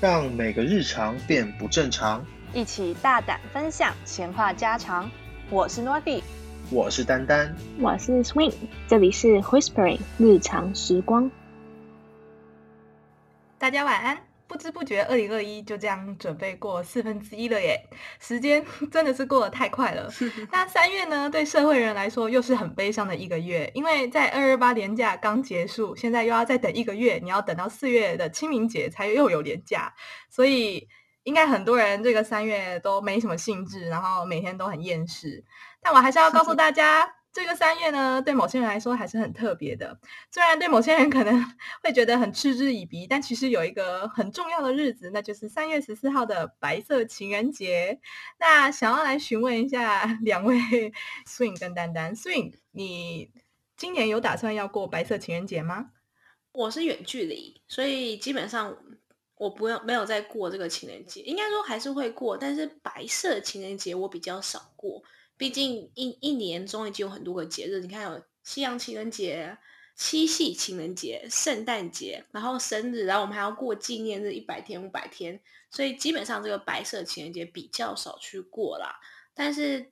让每个日常变不正常。一起大胆分享闲话家常。我是 Nordy，我是丹丹，我是 Swing，这里是 Whispering 日常时光。大家晚安。不知不觉，二零二一就这样准备过四分之一了耶！时间 真的是过得太快了。那三月呢，对社会人来说又是很悲伤的一个月，因为在二二八年假刚结束，现在又要再等一个月，你要等到四月的清明节才又有年假，所以应该很多人这个三月都没什么兴致，然后每天都很厌世。但我还是要告诉大家。这个三月呢，对某些人来说还是很特别的。虽然对某些人可能会觉得很嗤之以鼻，但其实有一个很重要的日子，那就是三月十四号的白色情人节。那想要来询问一下 两位 Swing 跟丹丹，Swing，你今年有打算要过白色情人节吗？我是远距离，所以基本上我不用没有在过这个情人节，应该说还是会过，但是白色情人节我比较少过。毕竟一一年中已经有很多个节日，你看有西洋情人节、七夕情人节、圣诞节，然后生日，然后我们还要过纪念日一百天、五百天，所以基本上这个白色情人节比较少去过啦。但是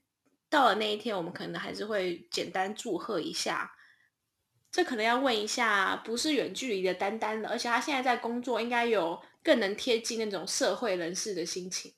到了那一天，我们可能还是会简单祝贺一下。这可能要问一下，不是远距离的丹丹了，而且他现在在工作，应该有更能贴近那种社会人士的心情。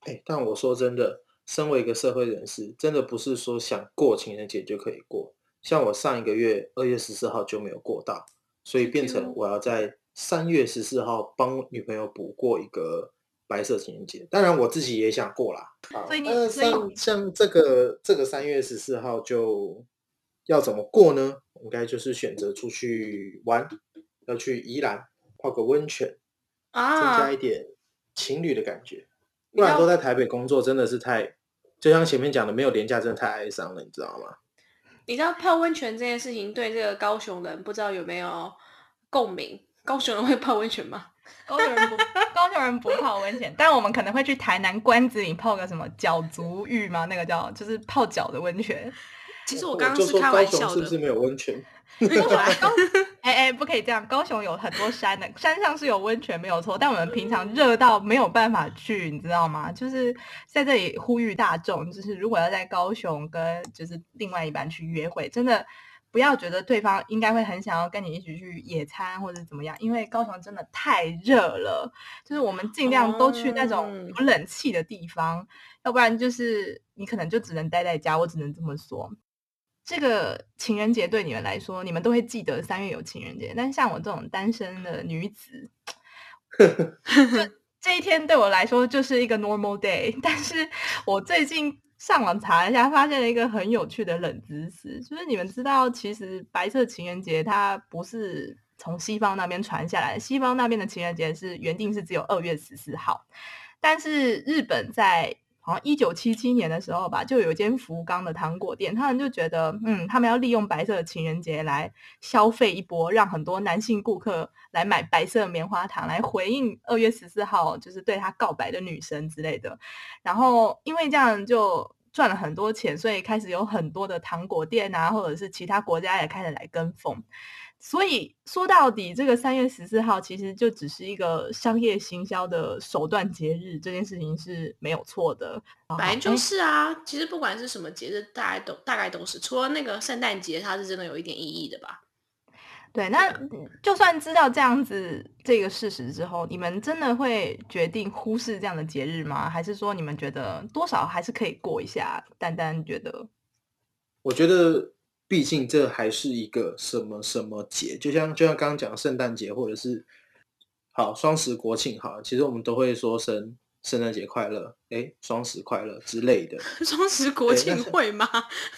哎，但我说真的。身为一个社会人士，真的不是说想过情人节就可以过。像我上一个月二月十四号就没有过到，所以变成我要在三月十四号帮女朋友补过一个白色情人节。当然我自己也想过啦。所以你像像这个这个三月十四号就要怎么过呢？应该就是选择出去玩，要去宜兰泡个温泉，啊，增加一点情侣的感觉。不然都在台北工作，真的是太，就像前面讲的，没有廉价，真的太哀伤了，你知道吗？你知道泡温泉这件事情对这个高雄人不知道有没有共鸣？高雄人会泡温泉吗？高雄人不，高雄人不泡温泉，但我们可能会去台南关子岭泡个什么脚足浴吗？那个叫就是泡脚的温泉。其实我刚刚是开玩笑的，是不是没有温泉？高 哎哎，不可以这样。高雄有很多山的，山上是有温泉没有错，但我们平常热到没有办法去，你知道吗？就是在这里呼吁大众，就是如果要在高雄跟就是另外一半去约会，真的不要觉得对方应该会很想要跟你一起去野餐或者怎么样，因为高雄真的太热了。就是我们尽量都去那种有冷气的地方，要不然就是你可能就只能待在家。我只能这么说。这个情人节对你们来说，你们都会记得三月有情人节。但像我这种单身的女子，这一天对我来说就是一个 normal day。但是我最近上网查一下，发现了一个很有趣的冷知识，就是你们知道，其实白色情人节它不是从西方那边传下来，西方那边的情人节是原定是只有二月十四号，但是日本在。好像一九七七年的时候吧，就有一间福冈的糖果店，他们就觉得，嗯，他们要利用白色的情人节来消费一波，让很多男性顾客来买白色棉花糖，来回应二月十四号就是对他告白的女生之类的。然后因为这样就赚了很多钱，所以开始有很多的糖果店啊，或者是其他国家也开始来跟风。所以说到底，这个三月十四号其实就只是一个商业行销的手段节日，这件事情是没有错的。本来就是啊，其实不管是什么节日，大概都大概都是，除了那个圣诞节，它是真的有一点意义的吧？对，那就算知道这样子这个事实之后，你们真的会决定忽视这样的节日吗？还是说你们觉得多少还是可以过一下？丹丹觉得，我觉得。毕竟这还是一个什么什么节，就像就像刚刚讲圣诞节，或者是好双十国庆，好，其实我们都会说声圣诞节快乐，哎，双十快乐之类的。双十国庆会吗？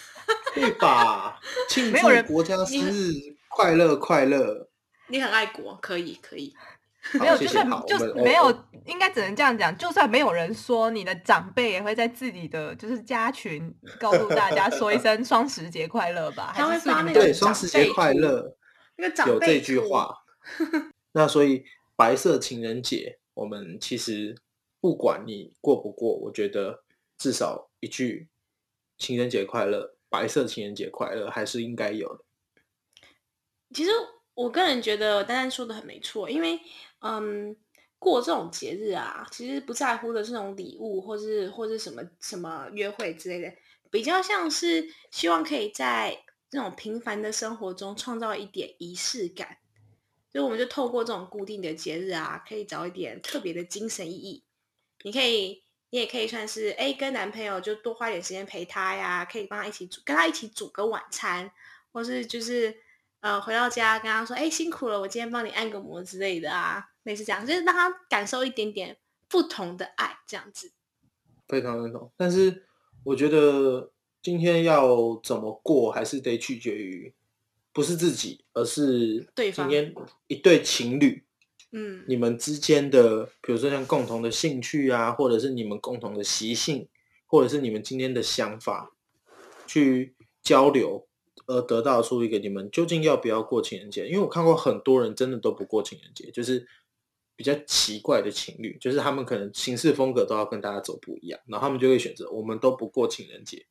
会吧，庆祝国家生日快乐快乐。你很爱国，可以可以。没有，就算就没有，应该只能这样讲。就算没有人说，你的长辈也会在自己的就是家群告诉大家说一声双十节快乐吧。他会发那个双十节快乐，那个长有这句话。那所以白色情人节，我们其实不管你过不过，我觉得至少一句情人节快乐，白色情人节快乐还是应该有的。其实我个人觉得丹丹说的很没错，因为。嗯，过这种节日啊，其实不在乎的这种礼物，或是或是什么什么约会之类的，比较像是希望可以在这种平凡的生活中创造一点仪式感。所以我们就透过这种固定的节日啊，可以找一点特别的精神意义。你可以，你也可以算是哎，跟男朋友就多花点时间陪他呀，可以帮他一起煮，跟他一起煮个晚餐，或是就是呃回到家跟他说，哎，辛苦了，我今天帮你按个摩之类的啊，类似这样，就是让他感受一点点不同的爱，这样子。非常认同，但是我觉得今天要怎么过，还是得取决于。不是自己，而是对方今天一对情侣，嗯，你们之间的，比如说像共同的兴趣啊，或者是你们共同的习性，或者是你们今天的想法，去交流，而得到出一个你们究竟要不要过情人节？因为我看过很多人真的都不过情人节，就是比较奇怪的情侣，就是他们可能行事风格都要跟大家走不一样，然后他们就会选择我们都不过情人节，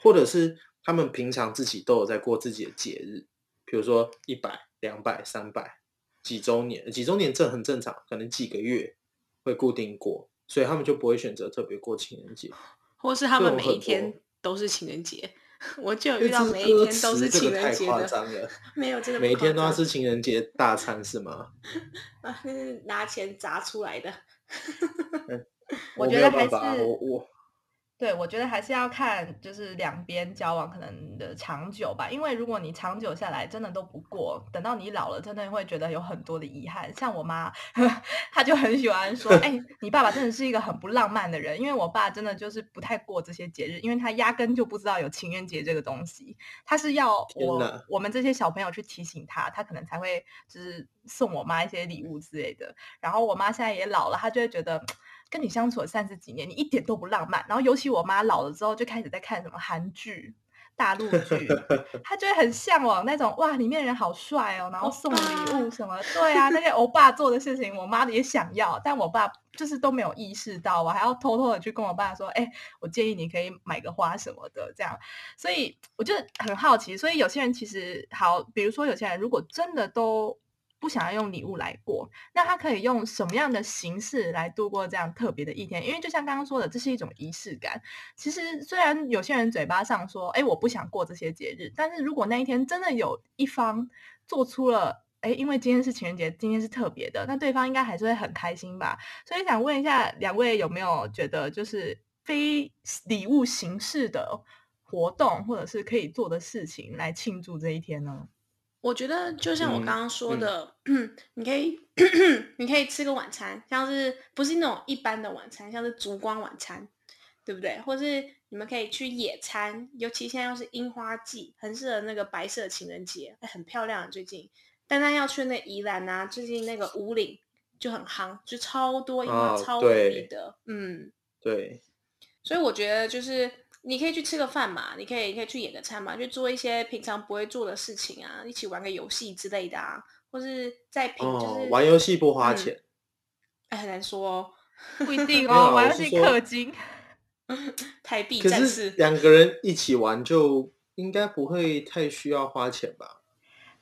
或者是。他们平常自己都有在过自己的节日，比如说一百、两百、三百，几周年，几周年这很正常，可能几个月会固定过，所以他们就不会选择特别过情人节，或是他们每一天都是情人节。我就有遇到每一天都是情人节的，没有这个，每一天都要吃情人节大餐是吗？啊，那是拿钱砸出来的。我觉得还是我我。对，我觉得还是要看，就是两边交往可能的长久吧。因为如果你长久下来真的都不过，等到你老了，真的会觉得有很多的遗憾。像我妈，她就很喜欢说：“哎，你爸爸真的是一个很不浪漫的人。”因为我爸真的就是不太过这些节日，因为他压根就不知道有情人节这个东西。他是要我我们这些小朋友去提醒他，他可能才会就是送我妈一些礼物之类的。然后我妈现在也老了，她就会觉得。跟你相处了三十几年，你一点都不浪漫。然后尤其我妈老了之后，就开始在看什么韩剧、大陆剧，她就会很向往那种哇，里面人好帅哦，然后送礼物什么。对啊，那些欧巴做的事情，我妈也想要，但我爸就是都没有意识到，我还要偷偷的去跟我爸说，哎，我建议你可以买个花什么的，这样。所以我就很好奇，所以有些人其实好，比如说有些人如果真的都。不想要用礼物来过，那他可以用什么样的形式来度过这样特别的一天？因为就像刚刚说的，这是一种仪式感。其实虽然有些人嘴巴上说“哎，我不想过这些节日”，但是如果那一天真的有一方做出了“哎，因为今天是情人节，今天是特别的”，那对方应该还是会很开心吧？所以想问一下两位，有没有觉得就是非礼物形式的活动，或者是可以做的事情来庆祝这一天呢？我觉得就像我刚刚说的，你可以你可以吃个晚餐，像是不是那种一般的晚餐，像是烛光晚餐，对不对？或是你们可以去野餐，尤其现在又是樱花季，很适合那个白色情人节，很漂亮。最近，丹丹要去那宜兰啊，最近那个五岭就很夯，就超多樱花，超美的。嗯，对。所以我觉得就是。你可以去吃个饭嘛，你可以你可以去野个餐嘛，去做一些平常不会做的事情啊，一起玩个游戏之类的啊，或是在平就是玩游戏不花钱，哎，很难说哦，不一定哦，玩游戏氪金，台币战士，两个人一起玩就应该不会太需要花钱吧。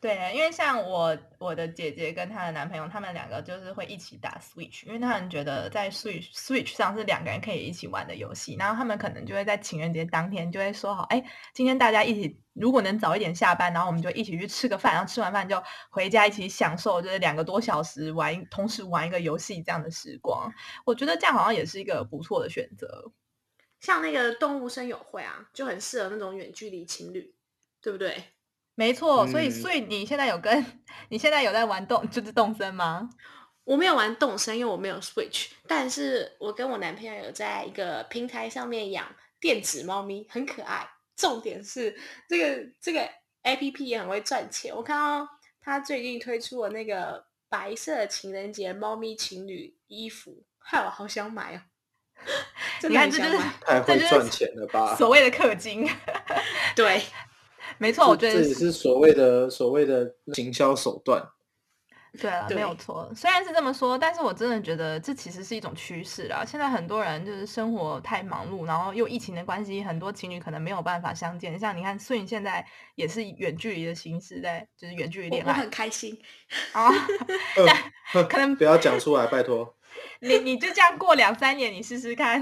对，因为像我我的姐姐跟她的男朋友，他们两个就是会一起打 Switch，因为他们觉得在 Switch Switch 上是两个人可以一起玩的游戏。然后他们可能就会在情人节当天就会说好，哎，今天大家一起，如果能早一点下班，然后我们就一起去吃个饭，然后吃完饭就回家一起享受，就是两个多小时玩，同时玩一个游戏这样的时光。我觉得这样好像也是一个不错的选择。像那个动物声友会啊，就很适合那种远距离情侣，对不对？没错，所以所以你现在有跟你现在有在玩动就是动森吗？我没有玩动森，因为我没有 Switch。但是我跟我男朋友有在一个平台上面养电子猫咪，很可爱。重点是这个这个 A P P 也很会赚钱。我看到他最近推出了那个白色情人节猫咪情侣衣服，害我好想买哦！你看，这就是太会赚钱了吧？所谓的氪金，对。没错，我觉得这也是所谓的所谓的行销手段。对啊，没有错。虽然是这么说，但是我真的觉得这其实是一种趋势啦。现在很多人就是生活太忙碌，然后又疫情的关系，很多情侣可能没有办法相见。像你看，素影现在也是远距离的形式在，就是远距离恋爱，我很开心啊。可能不要讲出来，拜托。你你就这样过两三年，你试试看。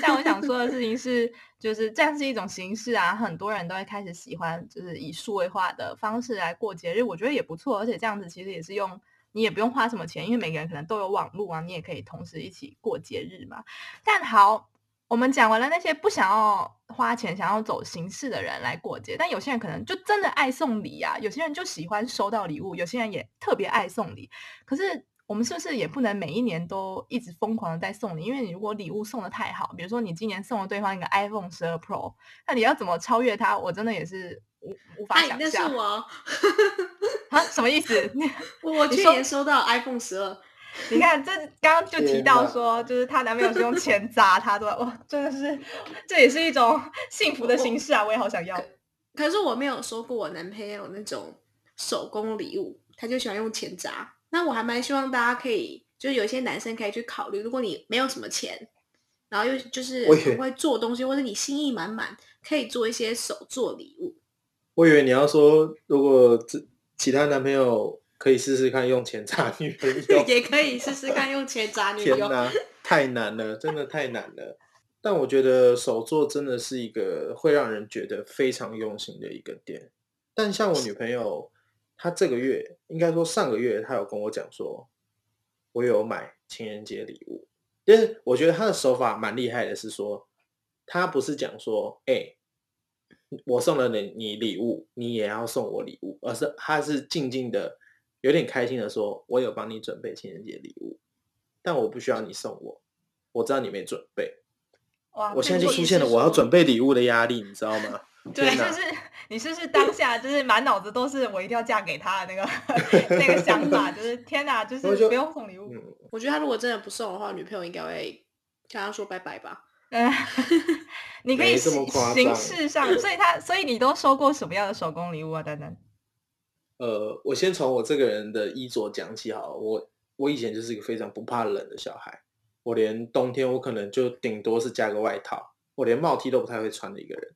但我想说的事情是，就是这样是一种形式啊，很多人都会开始喜欢，就是以数位化的方式来过节日，我觉得也不错。而且这样子其实也是用，你也不用花什么钱，因为每个人可能都有网络啊，你也可以同时一起过节日嘛。但好，我们讲完了那些不想要花钱、想要走形式的人来过节，但有些人可能就真的爱送礼啊，有些人就喜欢收到礼物，有些人也特别爱送礼，可是。我们是不是也不能每一年都一直疯狂的在送你？因为你如果礼物送的太好，比如说你今年送了对方一个 iPhone 十二 Pro，那你要怎么超越他？我真的也是无无法想象。那是我啊？什么意思？我 去年收到 iPhone 十二，你看这刚刚就提到说，就是她男朋友是用钱砸她，对吧？哇，真的是，这也是一种 幸福的形式啊！我也好想要。可是我没有收过我男朋友那种手工礼物，他就喜欢用钱砸。那我还蛮希望大家可以，就是有些男生可以去考虑，如果你没有什么钱，然后又就是很会做东西，或者你心意满满，可以做一些手做礼物。我以为你要说，如果这其他男朋友可以试试看用钱砸女朋友，也可以试试看用钱砸女友。天哪，太难了，真的太难了。但我觉得手做真的是一个会让人觉得非常用心的一个点。但像我女朋友。他这个月应该说上个月，他有跟我讲说，我有买情人节礼物。但是我觉得他的手法蛮厉害的，是说他不是讲说，哎，我送了你你礼物，你也要送我礼物，而是他是静静的，有点开心的说，我有帮你准备情人节礼物，但我不需要你送我，我知道你没准备。哇！我现在就出现了我要准备礼物的压力，你知道吗？对，就是你是不是当下就是满脑子都是我一定要嫁给他的那个那个想法，就是 天哪，就是不用送礼物。我觉得他如果真的不送的话，女朋友应该会跟他说拜拜吧。嗯，你可以形式上，所以他所以你都收过什么样的手工礼物啊？丹丹？呃，我先从我这个人的衣着讲起好了，我我以前就是一个非常不怕冷的小孩，我连冬天我可能就顶多是加个外套，我连帽 T 都不太会穿的一个人。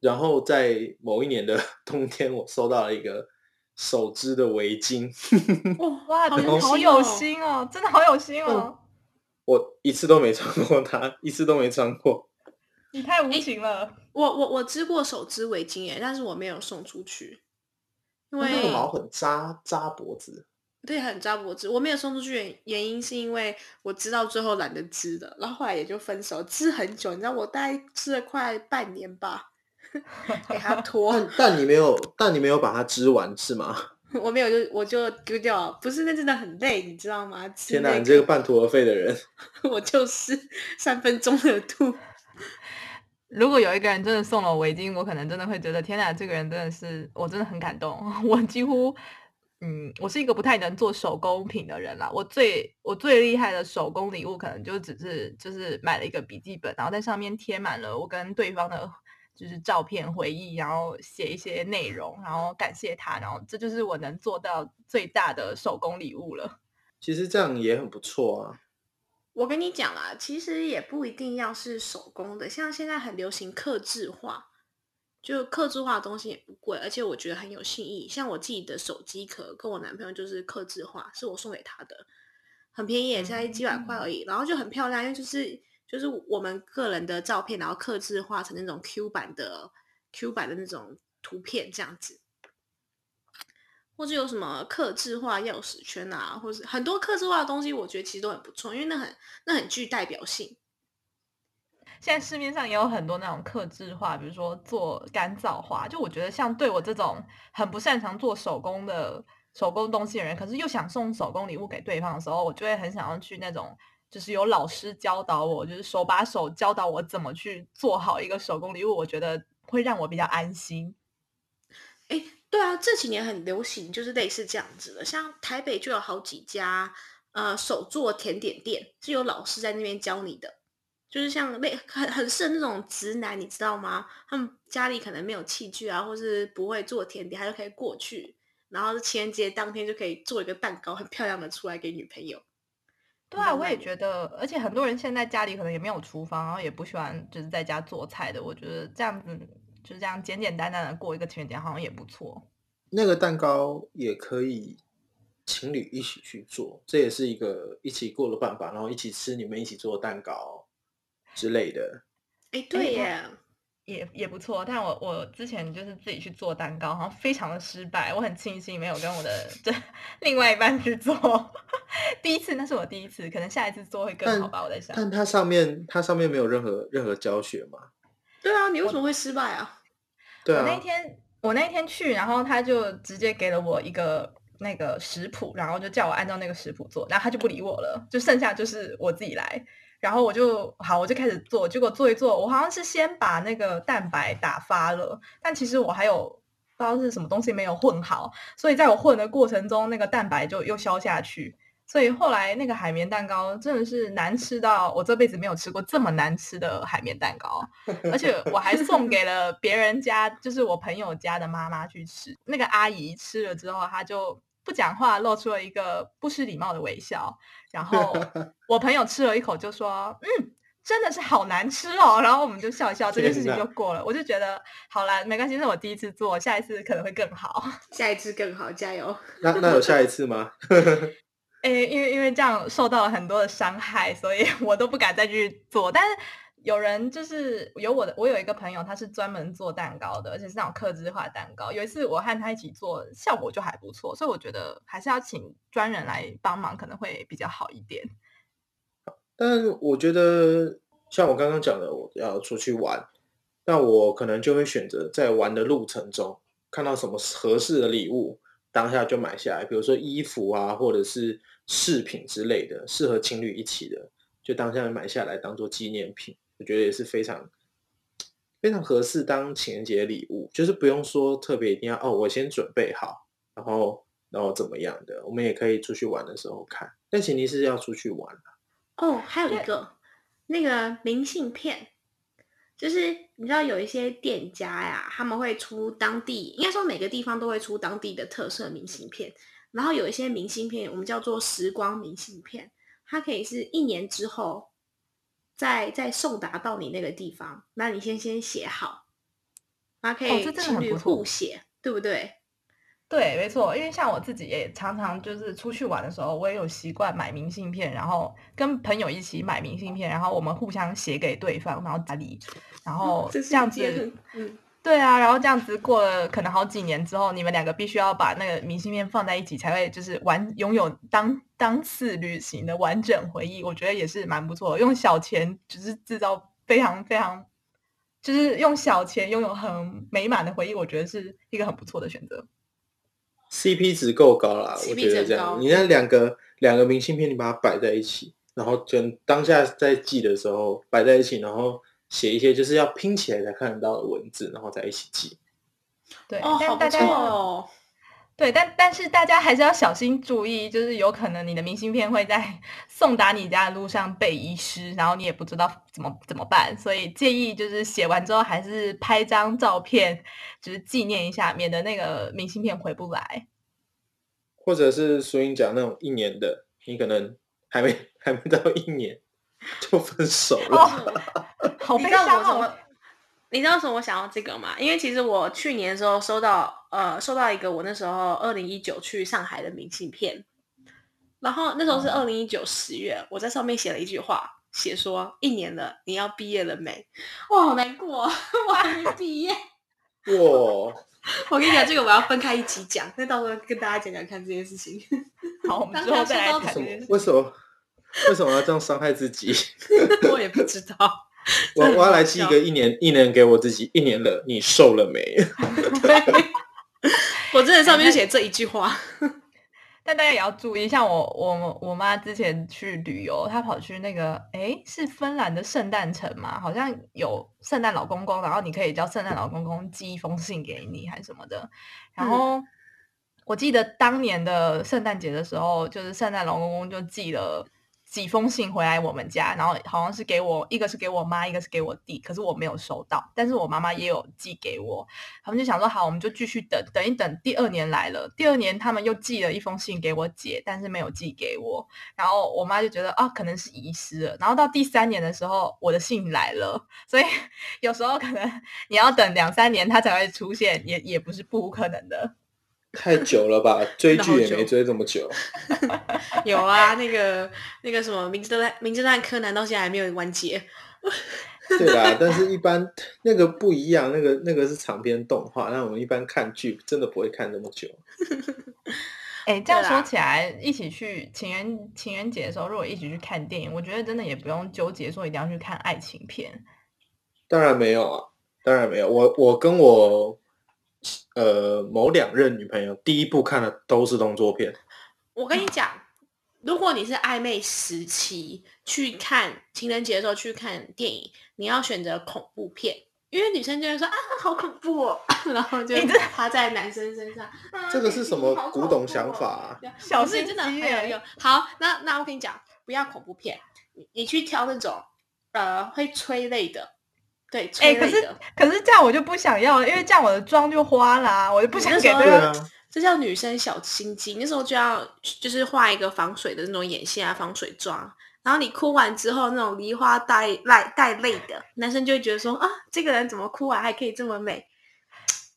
然后在某一年的 冬天，我收到了一个手织的围巾。哇，真的好有心哦！真的好有心哦！我一次都没穿过它，一次都没穿过。你太无情了！我我我织过手织围巾耶，但是我没有送出去，因为那个毛很扎扎脖子。对，很扎脖子。我没有送出去原原因是因为我知道最后懒得织的，然后后来也就分手。织很久，你知道我大概织了快半年吧。给他拖，但你没有，但你没有把它织完是吗？我没有，就我就丢掉。不是，那真的很累，你知道吗？天哪，你这个半途而废的人！我就是三分钟热度。如果有一个人真的送了我围巾，我可能真的会觉得天哪，这个人真的是，我真的很感动。我几乎，嗯，我是一个不太能做手工品的人啦。我最我最厉害的手工礼物，可能就只是就是买了一个笔记本，然后在上面贴满了我跟对方的。就是照片回忆，然后写一些内容，然后感谢他，然后这就是我能做到最大的手工礼物了。其实这样也很不错啊。我跟你讲啦，其实也不一定要是手工的，像现在很流行刻字化，就刻字化的东西也不贵，而且我觉得很有新意。像我自己的手机壳，跟我男朋友就是刻字化，是我送给他的，很便宜，也才几百块而已，然后就很漂亮，因为就是。就是我们个人的照片，然后刻字化成那种 Q 版的 Q 版的那种图片，这样子，或者有什么刻字化钥匙圈啊，或者很多刻字化的东西，我觉得其实都很不错，因为那很那很具代表性。现在市面上也有很多那种刻字化，比如说做干燥画，就我觉得像对我这种很不擅长做手工的手工东西的人，可是又想送手工礼物给对方的时候，我就会很想要去那种。就是有老师教导我，就是手把手教导我怎么去做好一个手工礼物，我觉得会让我比较安心。哎，对啊，这几年很流行，就是类似这样子的，像台北就有好几家呃手做甜点店，是有老师在那边教你的，就是像那很很适合那种直男，你知道吗？他们家里可能没有器具啊，或是不会做甜点，他就可以过去，然后情人节当天就可以做一个蛋糕，很漂亮的出来给女朋友。对啊，我也觉得，而且很多人现在家里可能也没有厨房，然后也不喜欢就是在家做菜的。我觉得这样子就这样简简单单的过一个情人节，好像也不错。那个蛋糕也可以情侣一起去做，这也是一个一起过的办法，然后一起吃你们一起做的蛋糕之类的。哎，对耶。也也不错，但我我之前就是自己去做蛋糕，然后非常的失败。我很庆幸没有跟我的这另外一半去做，第一次那是我第一次，可能下一次做会更好吧。我在想，但它上面它上面没有任何任何教学嘛？对啊，你为什么会失败啊？对啊，我那天我那天去，然后他就直接给了我一个那个食谱，然后就叫我按照那个食谱做，然后他就不理我了，就剩下就是我自己来。然后我就好，我就开始做，结果做一做，我好像是先把那个蛋白打发了，但其实我还有不知道是什么东西没有混好，所以在我混的过程中，那个蛋白就又消下去，所以后来那个海绵蛋糕真的是难吃到我这辈子没有吃过这么难吃的海绵蛋糕，而且我还送给了别人家，就是我朋友家的妈妈去吃，那个阿姨吃了之后，她就。不讲话，露出了一个不失礼貌的微笑。然后 我朋友吃了一口，就说：“嗯，真的是好难吃哦。”然后我们就笑一笑，这件事情就过了。我就觉得好了，没关系，是我第一次做，下一次可能会更好。下一次更好，加油！那那有下一次吗？哎，因为因为这样受到了很多的伤害，所以我都不敢再去做。但是。有人就是有我的，我有一个朋友，他是专门做蛋糕的，而且是那种刻制化蛋糕。有一次我和他一起做，效果就还不错，所以我觉得还是要请专人来帮忙，可能会比较好一点。但我觉得像我刚刚讲的，我要出去玩，那我可能就会选择在玩的路程中看到什么合适的礼物，当下就买下来，比如说衣服啊，或者是饰品之类的，适合情侣一起的，就当下买下来当做纪念品。我觉得也是非常非常合适当情人节礼物，就是不用说特别一定要哦，我先准备好，然后然后怎么样的，我们也可以出去玩的时候看，但前提是要出去玩哦，还有一个那个明信片，就是你知道有一些店家呀，他们会出当地，应该说每个地方都会出当地的特色明信片，然后有一些明信片我们叫做时光明信片，它可以是一年之后。再再送达到你那个地方，那你先先写好，那可以情侣互写，对不对？对，没错。因为像我自己也常常就是出去玩的时候，我也有习惯买明信片，然后跟朋友一起买明信片，然后我们互相写给对方，然后打理，然后这样子，嗯。对啊，然后这样子过了可能好几年之后，你们两个必须要把那个明信片放在一起，才会就是完拥有当当次旅行的完整回忆。我觉得也是蛮不错，用小钱只是制造非常非常，就是用小钱拥有很美满的回忆，我觉得是一个很不错的选择。CP 值够高啦，我觉得这样。你那两个两个明信片，你把它摆在一起，然后就当下在寄的时候摆在一起，然后。写一些就是要拼起来才看得到的文字，然后再一起记。对，但大家哦，对，但但是大家还是要小心注意，就是有可能你的明信片会在 送达你家的路上被遗失，然后你也不知道怎么怎么办，所以建议就是写完之后还是拍张照片，就是纪念一下，免得那个明信片回不来。或者是苏英讲那种一年的，你可能还没 还没到一年。就分手了，好悲伤哦！你知道什么？我想要这个吗？因为其实我去年的时候收到，呃，收到一个我那时候二零一九去上海的明信片，然后那时候是二零一九十月，我在上面写了一句话，写说一年了，你要毕业了没？哇，好难过，我还没毕业。哇！我跟你讲，这个我要分开一起讲，那到时候跟大家讲讲看这件事情。好，我们之后再来谈。为什么？为什么要这样伤害自己？我也不知道。我我要来记一个一年一年给我自己一年了，你瘦了没？我真的上面写这一句话。但大家也要注意，像我我我妈之前去旅游，她跑去那个哎是芬兰的圣诞城嘛，好像有圣诞老公公，然后你可以叫圣诞老公公寄一封信给你还是什么的，然后。我记得当年的圣诞节的时候，就是圣诞老公公就寄了几封信回来我们家，然后好像是给我一个是给我妈，一个是给我弟，可是我没有收到，但是我妈妈也有寄给我。他们就想说好，我们就继续等等一等。第二年来了，第二年他们又寄了一封信给我姐，但是没有寄给我。然后我妈就觉得啊，可能是遗失了。然后到第三年的时候，我的信来了，所以 有时候可能你要等两三年它才会出现，也也不是不可能的。太久了吧，追剧也没追这么久。有啊，那个那个什么《名侦探名侦探柯南》到现在还没有完结。对啦，但是一般那个不一样，那个那个是长篇动画，那我们一般看剧真的不会看那么久。哎，这样说起来，一起去情人情人节的时候，如果一起去看电影，我觉得真的也不用纠结说一定要去看爱情片。当然没有啊，当然没有。我我跟我。呃，某两任女朋友第一部看的都是动作片。我跟你讲，如果你是暧昧时期去看情人节的时候去看电影，你要选择恐怖片，因为女生就会说啊，好恐怖哦，然后就趴在男生身上。这个是什么古董想法？小事真的很有用。好，那那我跟你讲，不要恐怖片，你你去挑那种呃会催泪的。对，哎，可是可是这样我就不想要了，因为这样我的妆就花了，我就不想给这个。这叫女生小心机，那时候就要就是画一个防水的那种眼线啊，防水妆。然后你哭完之后，那种梨花带泪带泪的男生就会觉得说啊，这个人怎么哭完还可以这么美？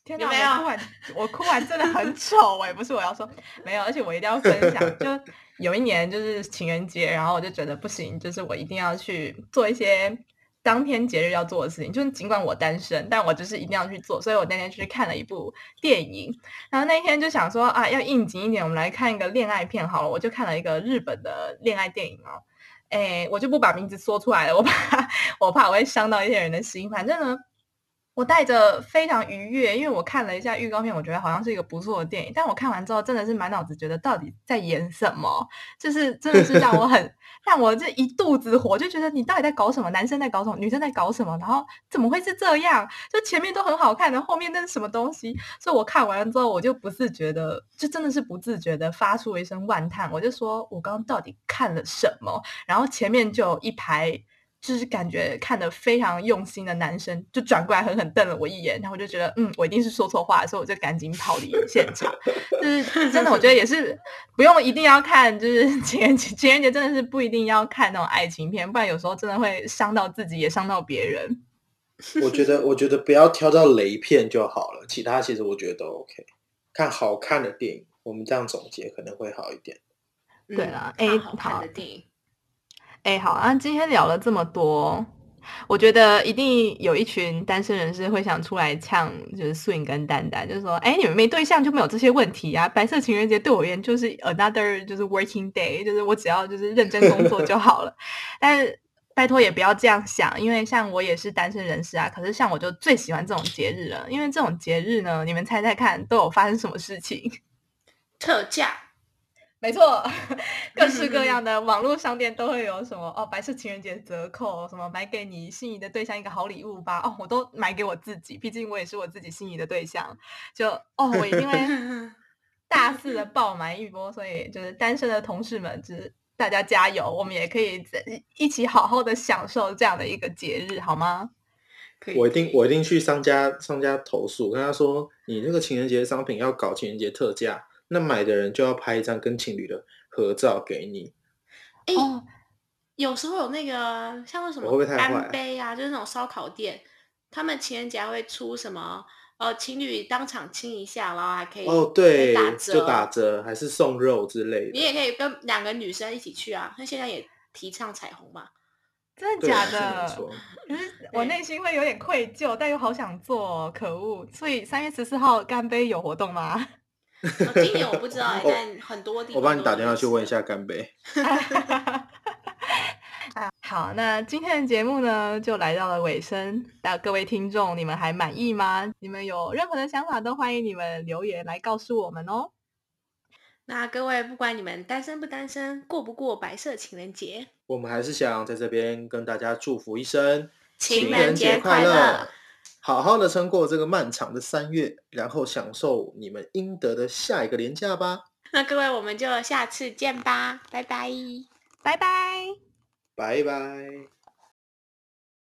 天哪，我哭完我哭完真的很丑哎，不是我要说没有，而且我一定要分享，就有一年就是情人节，然后我就觉得不行，就是我一定要去做一些。当天节日要做的事情，就是尽管我单身，但我就是一定要去做。所以我那天去看了一部电影，然后那天就想说啊，要应景一点，我们来看一个恋爱片好了。我就看了一个日本的恋爱电影哦，哎，我就不把名字说出来了，我怕 我怕我会伤到一些人的心。反正呢。我带着非常愉悦，因为我看了一下预告片，我觉得好像是一个不错的电影。但我看完之后，真的是满脑子觉得到底在演什么，就是真的是让我很 让我这一肚子火，就觉得你到底在搞什么？男生在搞什么？女生在搞什么？然后怎么会是这样？就前面都很好看的，后面那是什么东西？所以我看完之后，我就不自觉的，就真的是不自觉的发出了一声万叹。我就说我刚刚到底看了什么？然后前面就有一排。就是感觉看的非常用心的男生，就转过来狠狠瞪了我一眼，然后我就觉得，嗯，我一定是说错话，所以我就赶紧跑离现场。就是 真的，我觉得也是不用一定要看，就是 情人节，情人节真的是不一定要看那种爱情片，不然有时候真的会伤到自己，也伤到别人。我觉得，我觉得不要挑到雷片就好了，其他其实我觉得都 OK。看好看的电影，我们这样总结可能会好一点。对了，哎，好看的电影。哎，好啊！今天聊了这么多，我觉得一定有一群单身人士会想出来呛，就是 Swing 跟丹丹，就是说，哎，你们没对象就没有这些问题啊！白色情人节对我而言就是 another 就是 working day，就是我只要就是认真工作就好了。但是拜托也不要这样想，因为像我也是单身人士啊。可是像我就最喜欢这种节日了，因为这种节日呢，你们猜猜看都有发生什么事情？特价。没错，各式各 样的网络商店都会有什么哦，白色情人节折扣，什么买给你心仪的对象一个好礼物吧，哦，我都买给我自己，毕竟我也是我自己心仪的对象，就哦，我一定会 大肆的爆买一波，所以就是单身的同事们，就是大家加油，我们也可以在一起好好的享受这样的一个节日，好吗？我一定我一定去商家商家投诉，跟他说你那个情人节商品要搞情人节特价。那买的人就要拍一张跟情侣的合照给你。哎，有时候有那个像什么干杯啊，就是那种烧烤店，他们情人节会出什么？呃，情侣当场亲一下，然后还可以哦，对，打折，就打折，还是送肉之类的。你也可以跟两个女生一起去啊，那现在也提倡彩虹嘛。真的假的？可是 我内心会有点愧疚，但又好想做，可恶！所以三月十四号干杯有活动吗？今年我不知道，但很多地方。我帮你打电话去问一下干杯。好，那今天的节目呢，就来到了尾声。那各位听众，你们还满意吗？你们有任何的想法，都欢迎你们留言来告诉我们哦。那各位，不管你们单身不单身，过不过白色情人节，我们还是想在这边跟大家祝福一声情人节快乐。好好的撑过这个漫长的三月，然后享受你们应得的下一个年假吧。那各位，我们就下次见吧，拜拜，拜拜，拜拜。